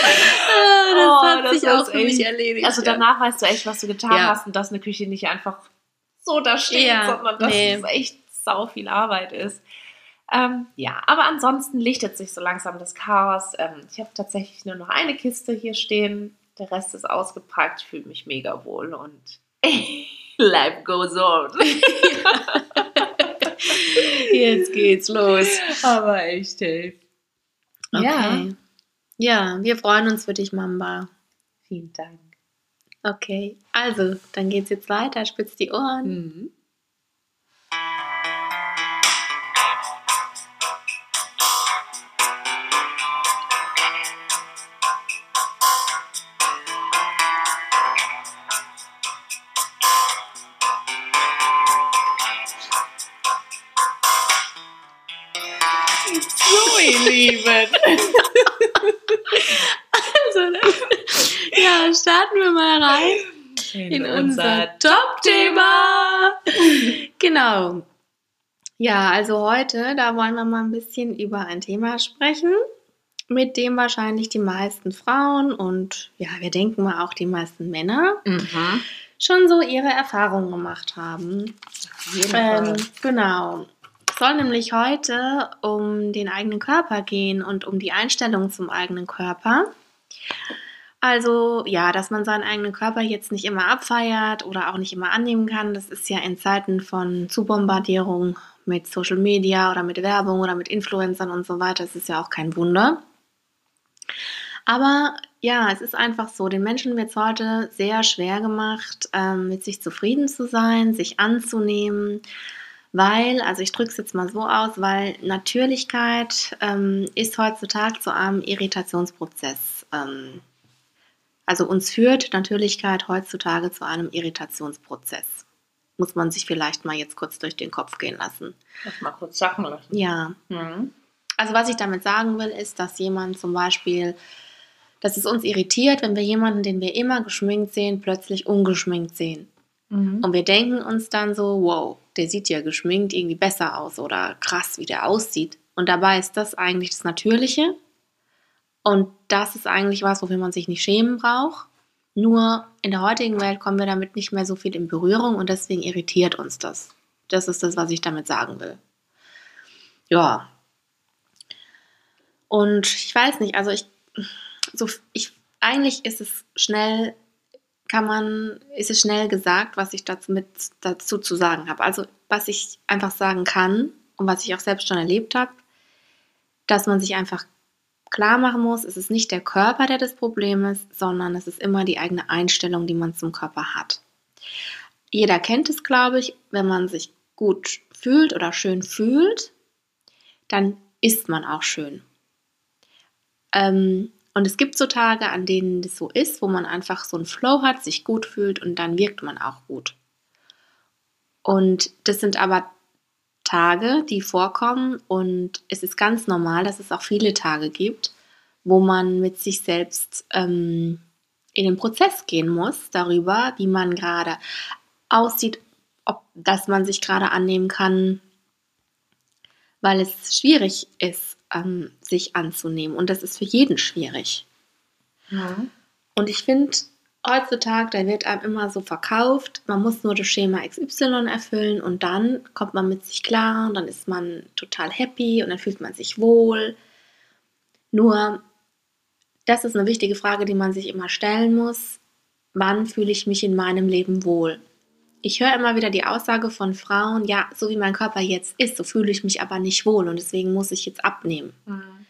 A: Ah, das
B: Oh,
A: hat
B: das
A: sich auch für mich erledigt.
B: Also
A: ja.
B: danach weißt du echt, was du getan
A: Ja.
B: hast und dass eine Küche nicht einfach so da steht,
A: Ja,
B: sondern dass
A: nee.
B: es echt sau viel Arbeit ist. Ähm, ja, aber ansonsten lichtet sich so langsam das Chaos. Ähm, ich habe tatsächlich nur noch eine Kiste hier stehen. Der Rest ist ausgepackt. Ich fühle mich mega wohl und life goes on.
A: Jetzt geht's los.
B: aber echt, ey.
A: Okay. Ja. wir freuen uns für dich, Mamba.
B: Vielen Dank.
A: Okay, also, dann geht's jetzt weiter. Spitz die Ohren.
B: Mhm.
A: Starten wir mal rein in, unser Top-Thema. genau. Ja, also heute, da wollen wir mal ein bisschen über ein Thema sprechen, mit dem wahrscheinlich die meisten Frauen und ja, wir denken mal auch die meisten Männer
B: Mhm.
A: schon so ihre Erfahrungen gemacht haben. Ähm, genau. Es soll nämlich heute um den eigenen Körper gehen und um die Einstellung zum eigenen Körper. Also ja, dass man seinen eigenen Körper jetzt nicht immer abfeiert oder auch nicht immer annehmen kann, das ist ja in Zeiten von Zubombardierung mit Social Media oder mit Werbung oder mit Influencern und so weiter, ist ja auch kein Wunder. Aber ja, es ist einfach so, den Menschen wird es heute sehr schwer gemacht, ähm, mit sich zufrieden zu sein, sich anzunehmen, weil, also ich drücke es jetzt mal so aus, weil Natürlichkeit ähm, ist heutzutage zu einem Irritationsprozess. Ähm, also uns führt Natürlichkeit heutzutage zu einem Irritationsprozess. Muss man sich vielleicht mal jetzt kurz durch den Kopf gehen lassen.
B: Lass mal kurz sacken lassen.
A: Ja,
B: Mhm.
A: also was ich damit sagen will, ist, dass jemand zum Beispiel, dass es uns irritiert, wenn wir jemanden, den wir immer geschminkt sehen, plötzlich ungeschminkt sehen.
B: Mhm.
A: Und wir denken uns dann so, wow, der sieht ja geschminkt irgendwie besser aus oder krass, wie der aussieht. Und dabei ist das eigentlich das Natürliche. Und das ist eigentlich was, wofür man sich nicht schämen braucht. Nur in der heutigen Welt kommen wir damit nicht mehr so viel in Berührung und deswegen irritiert uns das. Das ist das, was ich damit sagen will. Ja. Und ich weiß nicht, also ich, so, ich, eigentlich ist es schnell, kann man, ist es schnell gesagt, was ich dazu, mit, dazu zu sagen habe. Also, was ich einfach sagen kann und was ich auch selbst schon erlebt habe, dass man sich einfach klar machen muss, es ist nicht der Körper, der das Problem ist, sondern es ist immer die eigene Einstellung, die man zum Körper hat. Jeder kennt es, glaube ich, wenn man sich gut fühlt oder schön fühlt, dann ist man auch schön. Ähm, Und es gibt so Tage, an denen das so ist, wo man einfach so einen Flow hat, sich gut fühlt und dann wirkt man auch gut. Und das sind aber Tage, die vorkommen und es ist ganz normal, dass es auch viele Tage gibt, wo man mit sich selbst ähm, in den Prozess gehen muss darüber, wie man gerade aussieht, ob dass man sich gerade annehmen kann, weil es schwierig ist, ähm, sich anzunehmen. Und das ist für jeden schwierig.
B: Mhm.
A: Und ich finde, heutzutage, da wird einem immer so verkauft, man muss nur das Schema XY erfüllen und dann kommt man mit sich klar und dann ist man total happy und dann fühlt man sich wohl. Nur, das ist eine wichtige Frage, die man sich immer stellen muss. Wann fühle ich mich in meinem Leben wohl? Ich höre immer wieder die Aussage von Frauen, ja, so wie mein Körper jetzt ist, so fühle ich mich aber nicht wohl und deswegen muss ich jetzt abnehmen.
B: Mhm.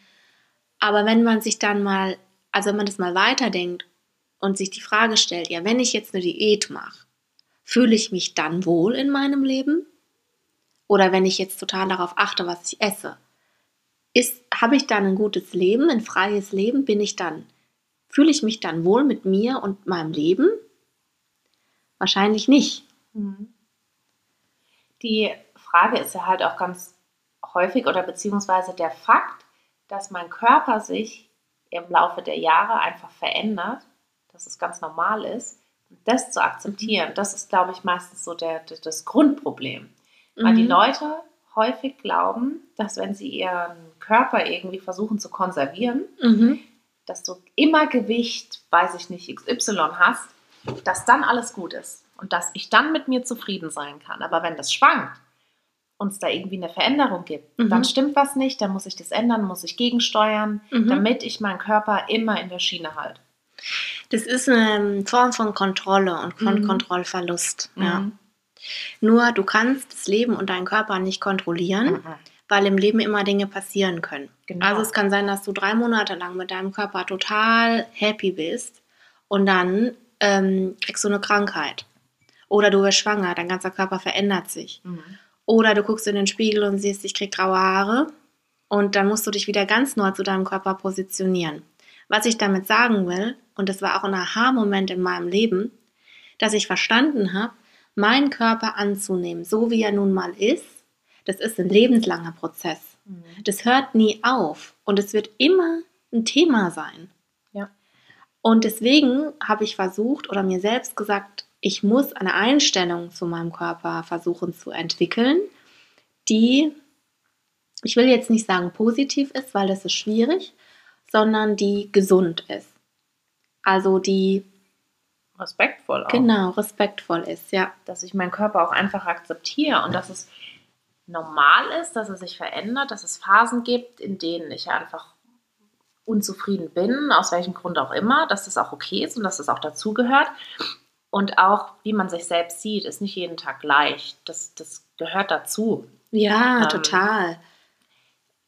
A: Aber wenn man sich dann mal, also wenn man das mal weiterdenkt und sich die Frage stellt, ja, wenn ich jetzt eine Diät mache, fühle ich mich dann wohl in meinem Leben? Oder wenn ich jetzt total darauf achte, was ich esse, ist, habe ich dann ein gutes Leben, ein freies Leben? Bin ich dann, fühle ich mich dann wohl mit mir und meinem Leben? Wahrscheinlich nicht.
B: Mhm. Die Frage ist ja halt auch ganz häufig oder beziehungsweise der Fakt, dass mein Körper sich im Laufe der Jahre einfach verändert, dass es ganz normal ist, das zu akzeptieren, das ist, glaube ich, meistens so der, der das Grundproblem. Weil die
A: Mhm.
B: Leute häufig glauben, dass wenn sie ihren Körper irgendwie versuchen zu konservieren,
A: Mhm.
B: dass du immer Gewicht, weiß ich nicht, XY hast, dass dann alles gut ist und dass ich dann mit mir zufrieden sein kann. Aber wenn das schwankt und es da irgendwie eine Veränderung gibt,
A: Mhm.
B: dann stimmt was nicht, dann muss ich das ändern, muss ich gegensteuern,
A: Mhm.
B: damit ich meinen Körper immer in der Schiene halte.
A: Das ist eine Form von Kontrolle und von
B: Mhm.
A: Kontrollverlust. Ja.
B: Mhm.
A: Nur du kannst das Leben und deinen Körper nicht kontrollieren,
B: Mhm.
A: weil im Leben immer Dinge passieren können.
B: Genau.
A: Also es kann sein, dass du drei Monate lang mit deinem Körper total happy bist und dann ähm, kriegst du eine Krankheit. Oder du wirst schwanger, dein ganzer Körper verändert sich.
B: Mhm.
A: Oder du guckst in den Spiegel und siehst, ich krieg graue Haare und dann musst du dich wieder ganz neu zu deinem Körper positionieren. Was ich damit sagen will, und das war auch ein Aha-Moment in meinem Leben, dass ich verstanden habe, meinen Körper anzunehmen, so wie er nun mal ist, das ist ein lebenslanger Prozess.
B: Mhm.
A: Das hört nie auf und es wird immer ein Thema sein.
B: Ja.
A: Und deswegen habe ich versucht oder mir selbst gesagt, ich muss eine Einstellung zu meinem Körper versuchen zu entwickeln, die, ich will jetzt nicht sagen positiv ist, weil das ist schwierig, sondern die gesund ist. Also die
B: Respektvoll auch.
A: genau respektvoll ist, ja.
B: dass ich meinen Körper auch einfach akzeptiere und dass es normal ist, dass er sich verändert, dass es Phasen gibt, in denen ich einfach unzufrieden bin, aus welchem Grund auch immer, dass das auch okay ist und dass das auch dazugehört. Und auch, wie man sich selbst sieht, ist nicht jeden Tag gleich. Das, das gehört dazu.
A: Ja,
B: Ähm,
A: total.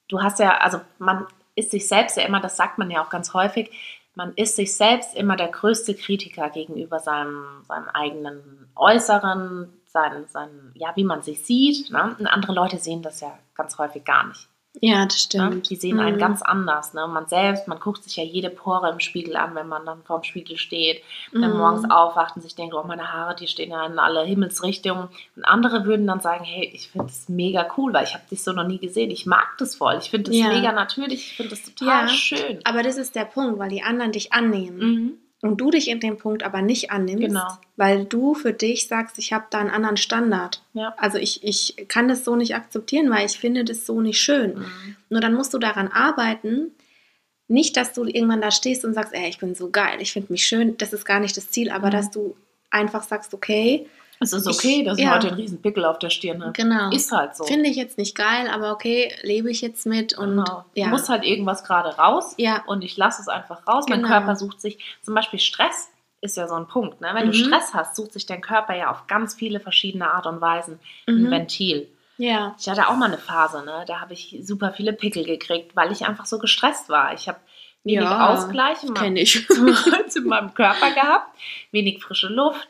B: Du hast ja, also man ist sich selbst ja immer, das sagt man ja auch ganz häufig, man ist sich selbst immer der größte Kritiker gegenüber seinem, seinem eigenen Äußeren, sein, sein, ja, wie man sich sieht. Ne? Und andere Leute sehen das ja ganz häufig gar nicht.
A: Ja, das
B: Ne?
A: stimmt.
B: Die sehen einen
A: Mhm.
B: ganz anders. Ne? Man selbst, man guckt sich ja jede Pore im Spiegel an, wenn man dann vorm Spiegel steht, dann
A: Mhm.
B: morgens aufwacht und sich denkt, oh, meine Haare, die stehen ja in alle Himmelsrichtungen. Und andere würden dann sagen, hey, ich finde das mega cool, weil ich habe dich so noch nie gesehen. Ich mag das voll. Ich finde das
A: Ja.
B: mega natürlich. Ich finde das total
A: Ja.
B: schön.
A: Aber das ist der Punkt, weil die anderen dich annehmen.
B: Mhm.
A: Und du dich in dem Punkt aber nicht annimmst,
B: Genau.
A: weil du für dich sagst, ich habe da einen anderen Standard.
B: Ja.
A: Also ich, ich kann das so nicht akzeptieren, weil ich finde das so nicht schön.
B: Mhm.
A: Nur dann musst du daran arbeiten, nicht, dass du irgendwann da stehst und sagst, ey, ich bin so geil, ich finde mich schön, das ist gar nicht das Ziel, aber
B: Mhm.
A: dass du einfach sagst, okay,
B: Es ist
A: Ich-
B: okay, dass ich
A: ja.
B: heute einen riesen Pickel auf der Stirn habe.
A: genau,
B: Ist halt so.
A: finde ich jetzt nicht geil, aber okay, lebe ich jetzt mit und
B: Genau.
A: ja,
B: Muss halt irgendwas gerade raus.
A: ja,
B: und ich lasse es einfach raus. Mein
A: Genau.
B: Körper sucht sich, zum Beispiel Stress ist ja so ein Punkt. Ne? Wenn
A: Mhm.
B: du Stress hast, sucht sich dein Körper ja auf ganz viele verschiedene Art und Weisen ein
A: mhm.
B: Ventil.
A: ja,
B: Ich hatte auch mal eine Phase, ne? da habe ich super viele Pickel gekriegt, weil ich einfach so gestresst war. Ich habe wenig
A: Ja,
B: Ausgleich in meinem,
A: ich.
B: in meinem Körper gehabt, wenig frische Luft,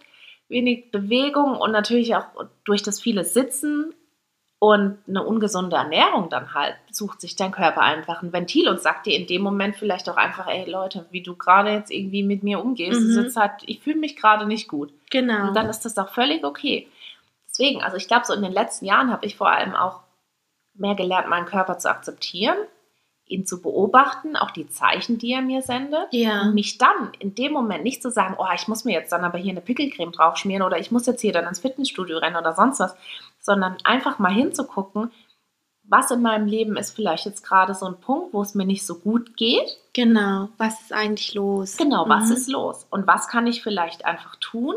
B: wenig Bewegung und natürlich auch durch das viele Sitzen und eine ungesunde Ernährung dann halt, sucht sich dein Körper einfach ein Ventil und sagt dir in dem Moment vielleicht auch einfach, ey Leute, wie du gerade jetzt irgendwie mit mir umgehst,
A: Mhm.
B: ist halt, ich fühle mich gerade nicht gut.
A: Genau.
B: Und dann ist das auch völlig okay. Deswegen, also ich glaube, so in den letzten Jahren habe ich vor allem auch mehr gelernt, meinen Körper zu akzeptieren, ihn zu beobachten, auch die Zeichen, die er mir sendet.
A: ja.
B: Und mich dann in dem Moment nicht zu sagen, oh, ich muss mir jetzt dann aber hier eine Pickelcreme draufschmieren oder ich muss jetzt hier dann ins Fitnessstudio rennen oder sonst was, sondern einfach mal hinzugucken, was in meinem Leben ist vielleicht jetzt gerade so ein Punkt, wo es mir nicht so gut geht.
A: Genau. Was ist eigentlich los?
B: Genau, was
A: Mhm.
B: ist los? Und was kann ich vielleicht einfach tun,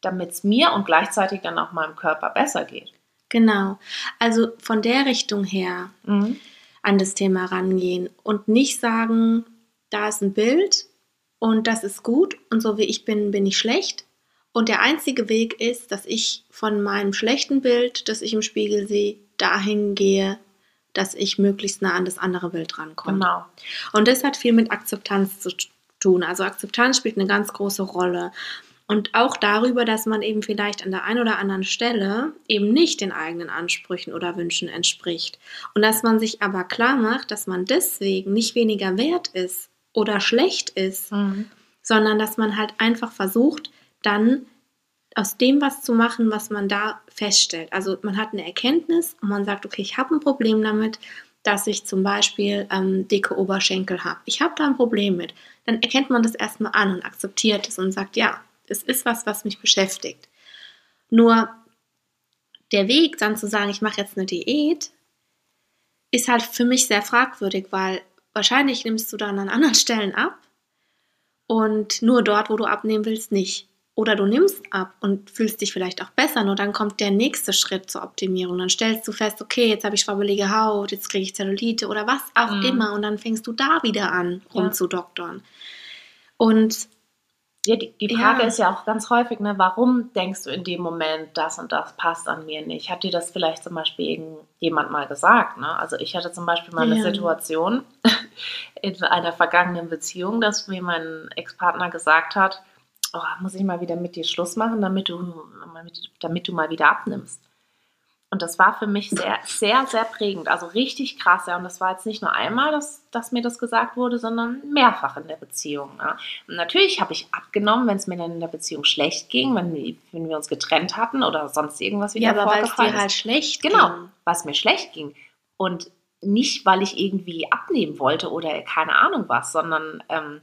B: damit es mir und gleichzeitig dann auch meinem Körper besser geht?
A: Genau. Also von der Richtung her an das Thema rangehen und nicht sagen, da ist ein Bild und das ist gut und so wie ich bin, bin ich schlecht. Und der einzige Weg ist, dass ich von meinem schlechten Bild, das ich im Spiegel sehe, dahin gehe, dass ich möglichst nah an das andere Bild rankomme.
B: Genau.
A: Und das hat viel mit Akzeptanz zu tun. Also Akzeptanz spielt eine ganz große Rolle. Und auch darüber, dass man eben vielleicht an der einen oder anderen Stelle eben nicht den eigenen Ansprüchen oder Wünschen entspricht. Und dass man sich aber klar macht, dass man deswegen nicht weniger wert ist oder schlecht ist, sondern dass man halt einfach versucht, dann aus dem was zu machen, was man da feststellt. Also man hat eine Erkenntnis und man sagt, okay, ich habe ein Problem damit, dass ich zum Beispiel ähm, dicke Oberschenkel habe. Ich habe da ein Problem mit. Dann erkennt man das erstmal an und akzeptiert es und sagt, ja, es ist was, was mich beschäftigt. Nur der Weg dann zu sagen, ich mache jetzt eine Diät, ist halt für mich sehr fragwürdig, weil wahrscheinlich nimmst du dann an anderen Stellen ab und nur dort, wo du abnehmen willst, nicht. Oder du nimmst ab und fühlst dich vielleicht auch besser, nur dann kommt der nächste Schritt zur Optimierung. Dann stellst du fest, okay, jetzt habe ich schwabbelige Haut, jetzt kriege ich Zellulite oder was auch
B: Mhm.
A: immer und dann fängst du da wieder an,
B: Ja.
A: rumzudoktern. Und
B: Ja, die, die Frage
A: Ja.
B: ist ja auch ganz häufig, ne, warum denkst du in dem Moment, das und das passt an mir nicht? Hat dir das vielleicht zum Beispiel irgendjemand mal gesagt? Ne? Also ich hatte zum Beispiel mal eine
A: Ja.
B: Situation in einer vergangenen Beziehung, dass mir mein Ex-Partner gesagt hat, oh, muss ich mal wieder mit dir Schluss machen, damit du, damit du mal wieder abnimmst. Und das war für mich sehr, sehr, sehr prägend. Also richtig krass. Ja. Und das war jetzt nicht nur einmal, dass, dass mir das gesagt wurde, sondern mehrfach in der Beziehung. Ja. Und natürlich habe ich abgenommen, wenn es mir dann in der Beziehung schlecht ging, wenn wir, wenn wir uns getrennt hatten oder sonst irgendwas wieder
A: ja, aber weil es
B: vorgefallen
A: dir halt schlecht
B: Genau, was mir schlecht ging. Und nicht, weil ich irgendwie abnehmen wollte oder keine Ahnung was, sondern ähm,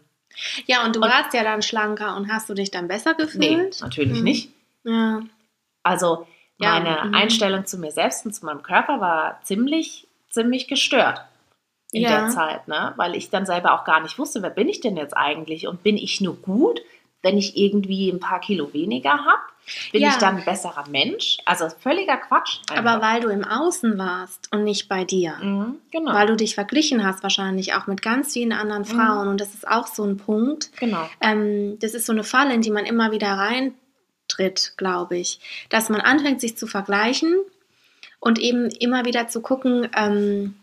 A: Ja, und du
B: Und-
A: warst ja dann schlanker und hast du dich dann besser
B: nee,
A: gefühlt?
B: natürlich
A: Mhm.
B: nicht.
A: Ja.
B: Also
A: Ja,
B: meine
A: mhm.
B: Einstellung zu mir selbst und zu meinem Körper war ziemlich, ziemlich gestört in
A: Ja.
B: der Zeit, ne? weil ich dann selber auch gar nicht wusste, wer bin ich denn jetzt eigentlich und bin ich nur gut, wenn ich irgendwie ein paar Kilo weniger habe? Bin
A: Ja.
B: ich dann ein besserer Mensch? Also völliger Quatsch.
A: Aber
B: einfach.
A: weil du im Außen warst und nicht bei dir.
B: Mhm, genau.
A: Weil du dich verglichen hast wahrscheinlich auch mit ganz vielen anderen
B: Mhm.
A: Frauen. Und das ist auch so ein Punkt.
B: genau.
A: Ähm, das ist so eine Falle, in die man immer wieder reintritt, glaube ich. Dass man anfängt, sich zu vergleichen und eben immer wieder zu gucken, ähm,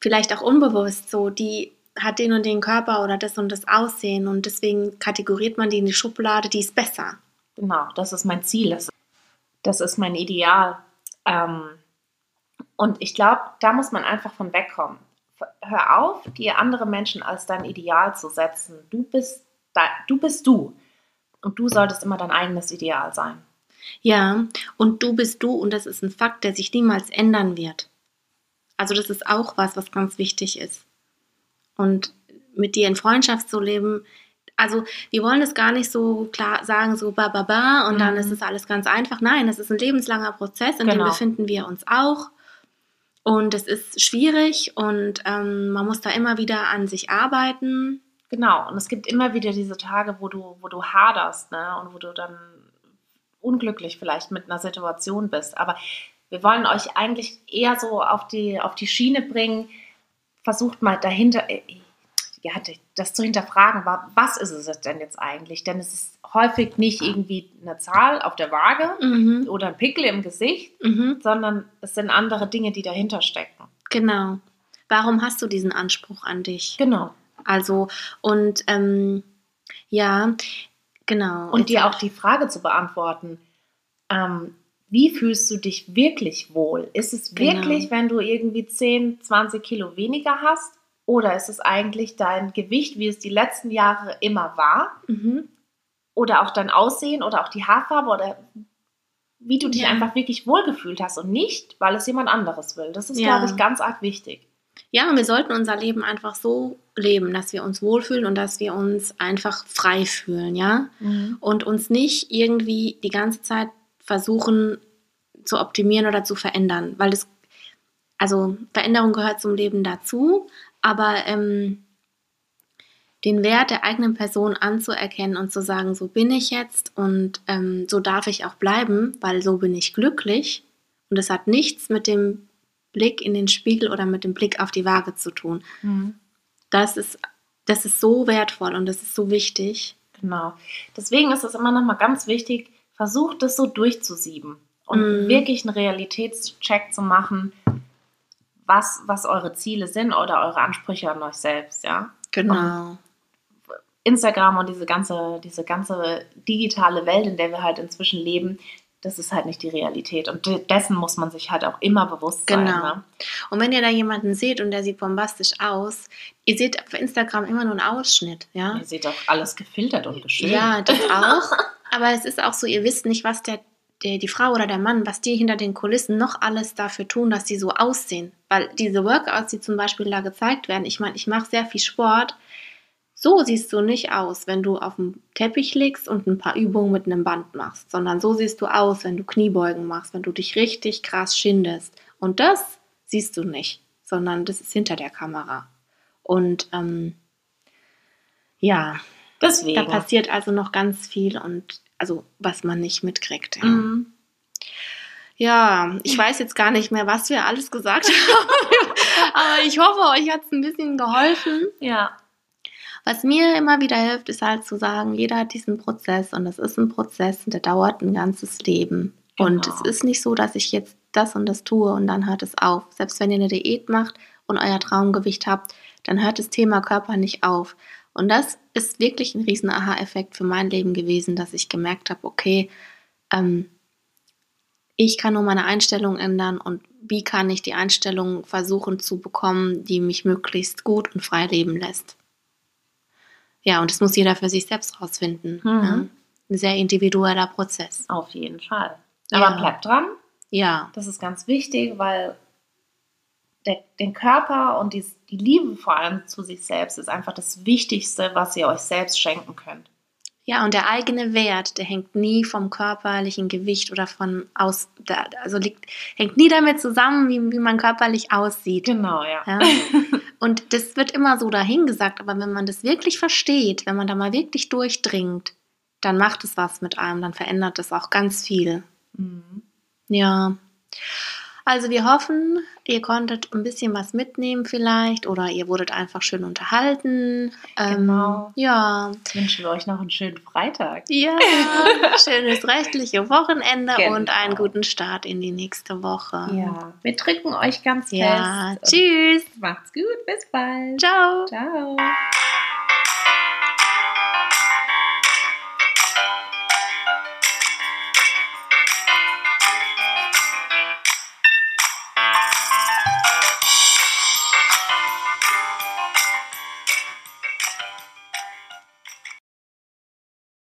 A: vielleicht auch unbewusst so, die hat den und den Körper oder das und das Aussehen und deswegen kategoriert man die in die Schublade, die ist besser.
B: Genau, das ist mein Ziel. Das, das ist mein Ideal. Ähm, und ich glaube, da muss man einfach von wegkommen. Hör auf, dir andere Menschen als dein Ideal zu setzen. Du bist, da, du bist du. Und du solltest immer dein eigenes Ideal sein.
A: Ja, und du bist du und das ist ein Fakt, der sich niemals ändern wird. Also das ist auch was, was ganz wichtig ist. Und mit dir in Freundschaft zu leben, also wir wollen es gar nicht so klar sagen, so ba ba ba und dann
B: Mhm.
A: ist es alles ganz einfach. Nein, es ist ein lebenslanger Prozess, in dem
B: Genau.
A: befinden wir uns auch. Und es ist schwierig und ähm, man muss da immer wieder an sich arbeiten.
B: Genau, und es gibt immer wieder diese Tage, wo du, wo du haderst ne? und wo du dann unglücklich vielleicht mit einer Situation bist. Aber wir wollen euch eigentlich eher so auf die, auf die Schiene bringen. Versucht mal dahinter, äh, ja, das zu hinterfragen, wa- was ist es denn jetzt eigentlich? Denn es ist häufig nicht irgendwie eine Zahl auf der Waage
A: Mhm.
B: oder ein Pickel im Gesicht,
A: Mhm.
B: sondern es sind andere Dinge, die dahinter stecken.
A: Genau. Warum hast du diesen Anspruch an dich?
B: Genau.
A: Also, und ähm, ja, genau.
B: Und dir auch die Frage zu beantworten, ähm, wie fühlst du dich wirklich wohl? Ist es
A: Genau.
B: wirklich, wenn du irgendwie 10, 20 Kilo weniger hast? Oder ist es eigentlich dein Gewicht, wie es die letzten Jahre immer war?
A: Mhm.
B: Oder auch dein Aussehen oder auch die Haarfarbe oder wie du dich
A: Ja.
B: einfach wirklich wohlgefühlt hast und nicht, weil es jemand anderes will. Das ist,
A: Ja.
B: glaube ich, ganz arg wichtig.
A: Ja, und wir sollten unser Leben einfach so leben, dass wir uns wohlfühlen und dass wir uns einfach frei fühlen, ja? Und uns nicht irgendwie die ganze Zeit versuchen zu optimieren oder zu verändern, weil das, also Veränderung gehört zum Leben dazu, aber ähm, den Wert der eigenen Person anzuerkennen und zu sagen, so bin ich jetzt und ähm, so darf ich auch bleiben, weil so bin ich glücklich und es hat nichts mit dem Blick in den Spiegel oder mit dem Blick auf die Waage zu tun. Das ist, das ist so wertvoll und das ist so wichtig.
B: Genau. Deswegen ist es immer noch mal ganz wichtig, versucht es so durchzusieben und
A: Mhm.
B: wirklich einen Realitätscheck zu machen, was, was eure Ziele sind oder eure Ansprüche an euch selbst, ja.
A: Genau.
B: Instagram und diese ganze, diese ganze digitale Welt, in der wir halt inzwischen leben, das ist halt nicht die Realität. Und de- dessen muss man sich halt auch immer bewusst sein.
A: Genau.
B: Ne?
A: Und wenn ihr da jemanden seht und der sieht bombastisch aus, ihr seht auf Instagram immer nur einen Ausschnitt, ja?
B: Ihr seht doch alles gefiltert und geschönt.
A: Ja, das auch. Aber es ist auch so, ihr wisst nicht, was der, der, die Frau oder der Mann, was die hinter den Kulissen noch alles dafür tun, dass sie so aussehen. Weil diese Workouts, die zum Beispiel da gezeigt werden, ich meine, ich mache sehr viel Sport. So siehst du nicht aus, wenn du auf dem Teppich liegst und ein paar Übungen mit einem Band machst, sondern so siehst du aus, wenn du Kniebeugen machst, wenn du dich richtig krass schindest. Und das siehst du nicht, sondern das ist hinter der Kamera. Und ähm, ja,
B: Deswegen.
A: da passiert also noch ganz viel und also was man nicht mitkriegt. Ja,
B: Mhm.
A: ja ich weiß jetzt gar nicht mehr, was wir alles gesagt haben. Aber ich hoffe, euch hat es ein bisschen geholfen.
B: Ja.
A: Was mir immer wieder hilft, ist halt zu sagen, jeder hat diesen Prozess und das ist ein Prozess und der dauert ein ganzes Leben. Und
B: Genau.
A: es ist nicht so, dass ich jetzt das und das tue und dann hört es auf. Selbst wenn ihr eine Diät macht und euer Traumgewicht habt, dann hört das Thema Körper nicht auf. Und das ist wirklich ein riesen Aha-Effekt für mein Leben gewesen, dass ich gemerkt habe, okay, ähm, ich kann nur meine Einstellung ändern und wie kann ich die Einstellung versuchen zu bekommen, die mich möglichst gut und frei leben lässt. Ja, und das muss jeder für sich selbst rausfinden.
B: Mhm.
A: Ja. Ein sehr individueller Prozess.
B: Auf jeden Fall.
A: Ja.
B: Aber bleibt dran.
A: Ja,
B: Das ist ganz wichtig, weil der, den Körper und die, die Liebe vor allem zu sich selbst ist einfach das Wichtigste, was ihr euch selbst schenken könnt.
A: Ja, und der eigene Wert, der hängt nie vom körperlichen Gewicht oder von aus, also liegt, hängt nie damit zusammen, wie, wie man körperlich aussieht.
B: Genau, ja.
A: Ja. Und das wird immer so dahingesagt, aber wenn man das wirklich versteht, wenn man da mal wirklich durchdringt, dann macht es was mit einem, dann verändert es auch ganz viel.
B: Mhm.
A: Ja. Also wir hoffen, ihr konntet ein bisschen was mitnehmen vielleicht oder ihr wurdet einfach schön unterhalten.
B: Genau.
A: Ähm, ja.
B: Jetzt wünschen wir euch noch einen schönen Freitag.
A: Ja. Schönes rechtliche Wochenende
B: Genau.
A: und einen guten Start in die nächste Woche.
B: Ja, wir drücken euch ganz
A: Ja.
B: fest.
A: Tschüss.
B: Macht's gut, bis bald.
A: Ciao.
B: Ciao.